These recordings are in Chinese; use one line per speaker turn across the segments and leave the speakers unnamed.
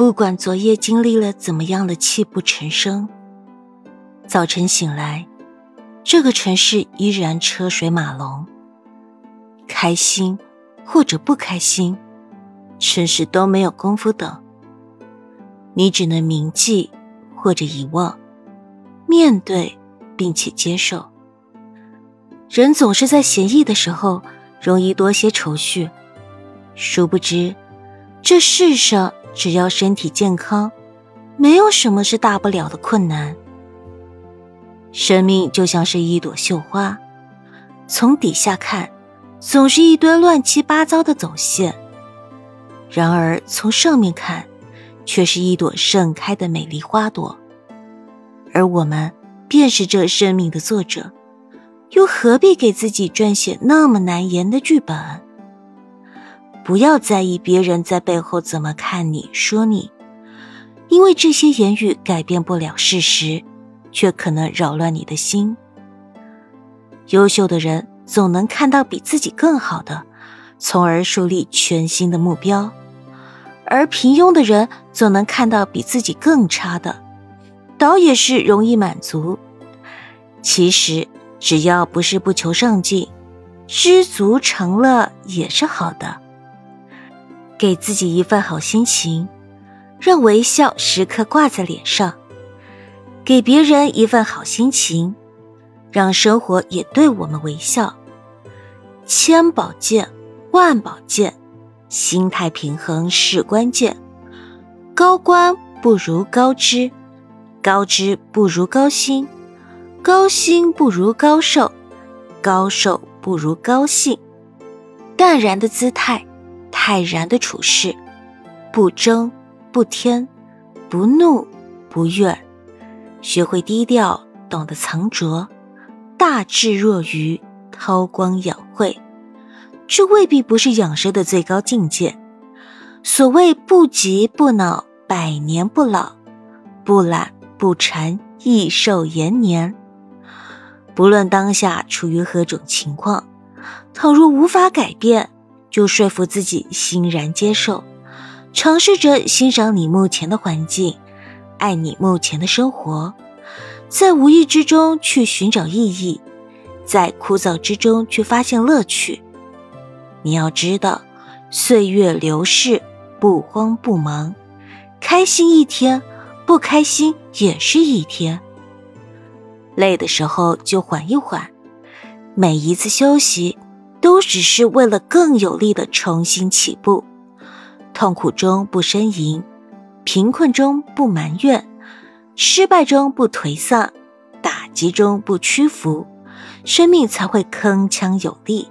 不管昨夜经历了怎么样的泣不成声，早晨醒来，这个城市依然车水马龙。开心或者不开心，城市都没有功夫等。你只能铭记或者遗忘，面对并且接受。人总是在闲逸的时候容易多些愁绪，殊不知，这世上只要身体健康，没有什么是大不了的困难。生命就像是一朵绣花，从底下看。总是一堆乱七八糟的走线，然而从上面看，却是一朵盛开的美丽花朵。而我们便是这生命的作者，又何必给自己撰写那么难言的剧本？不要在意别人在背后怎么看你说你，因为这些言语改变不了事实，却可能扰乱你的心。优秀的人。总能看到比自己更好的，从而树立全新的目标；而平庸的人总能看到比自己更差的，倒也是容易满足。其实，只要不是不求上进，知足常乐也是好的。给自己一份好心情，让微笑时刻挂在脸上；给别人一份好心情，让生活也对我们微笑。千宝剑，万宝剑，心态平衡是关键。高官不如高知，高知不如高薪，高薪不如高寿，高寿不如高兴。淡然的姿态，泰然的处事，不争不添，不怒不怨，学会低调，懂得藏拙，大智若愚。韬光养晦，这未必不是养生的最高境界。所谓不急不恼，百年不老；不懒不馋，益寿延年。不论当下处于何种情况，倘若无法改变，就说服自己欣然接受，尝试着欣赏你目前的环境，爱你目前的生活，在无意之中去寻找意义。在枯燥之中去发现乐趣。你要知道，岁月流逝，不慌不忙，开心一天，不开心也是一天。累的时候就缓一缓，每一次休息都只是为了更有力的重新起步。痛苦中不呻吟，贫困中不埋怨，失败中不颓丧，打击中不屈服。生命才会铿锵有力。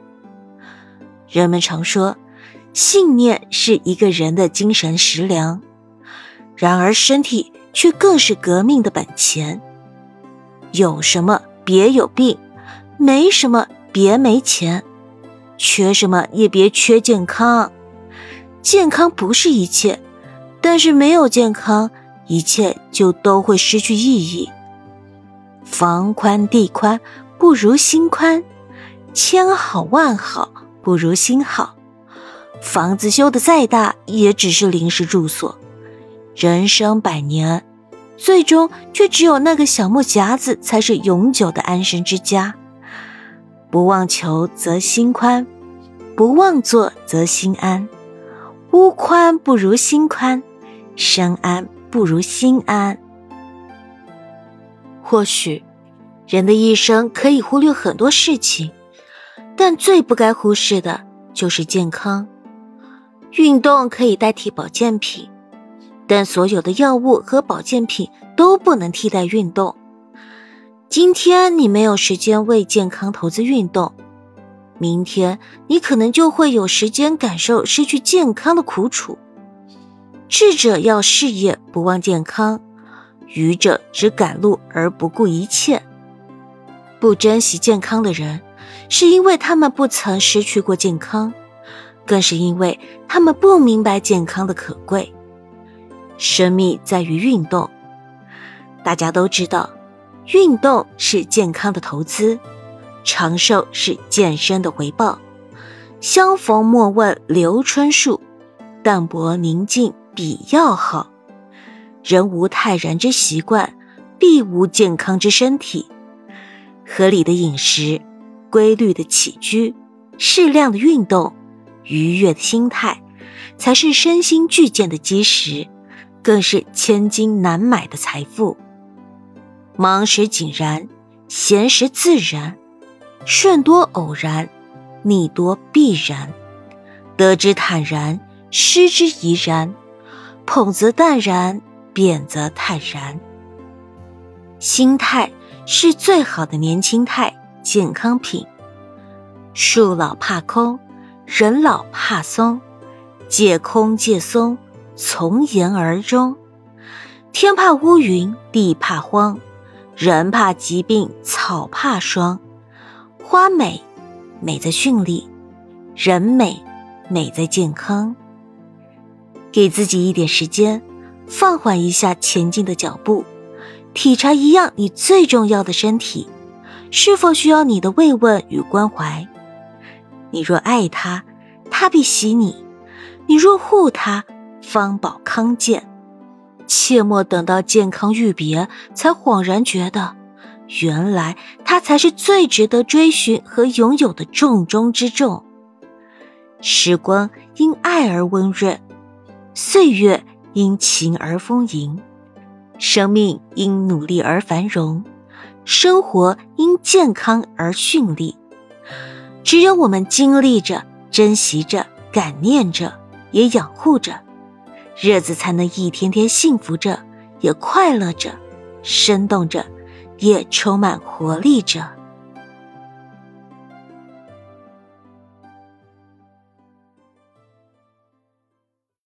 人们常说，信念是一个人的精神食粮，然而身体却更是革命的本钱。有什么别有病，没什么别没钱，缺什么也别缺健康。健康不是一切，但是没有健康，一切就都会失去意义。房宽地宽。不如心宽，千好万好不如心好。房子修的再大，也只是临时住所。人生百年，最终却只有那个小木匣子才是永久的安身之家。不妄求则心宽，不妄作则心安。屋宽不如心宽，身安不如心安。或许。人的一生可以忽略很多事情，但最不该忽视的就是健康。运动可以代替保健品，但所有的药物和保健品都不能替代运动。今天你没有时间为健康投资运动，明天你可能就会有时间感受失去健康的苦楚。智者要事业不忘健康，愚者只赶路而不顾一切。不珍惜健康的人，是因为他们不曾失去过健康，更是因为他们不明白健康的可贵。生命在于运动，大家都知道，运动是健康的投资，长寿是健身的回报。相逢莫问留春树，淡泊宁静比药好。人无泰然之习惯，必无健康之身体。合理的饮食，规律的起居，适量的运动，愉悦的心态，才是身心俱健的基石，更是千金难买的财富。忙时井然，闲时自然，顺多偶然，逆多必然。得之坦然，失之怡然，捧则淡然，贬则泰然。心态是最好的年轻态健康品。树老怕空，人老怕松，借空借松，从严而终。天怕乌云，地怕荒，人怕疾病，草怕霜。花美，美在绚丽；人美。美在健康，给自己一点时间，放缓一下前进的脚步，体察一样你最重要的身体，是否需要你的慰问与关怀？你若爱他，他必喜你；你若护他，方保康健。切莫等到健康欲别，才恍然觉得，原来他才是最值得追寻和拥有的重中之重。时光因爱而温润，岁月因情而丰盈，生命因努力而繁荣，生活因健康而绚丽。只有我们经历着、珍惜着、感念着，也养护着，日子才能一天天幸福着，也快乐着，生动着，也充满活力着。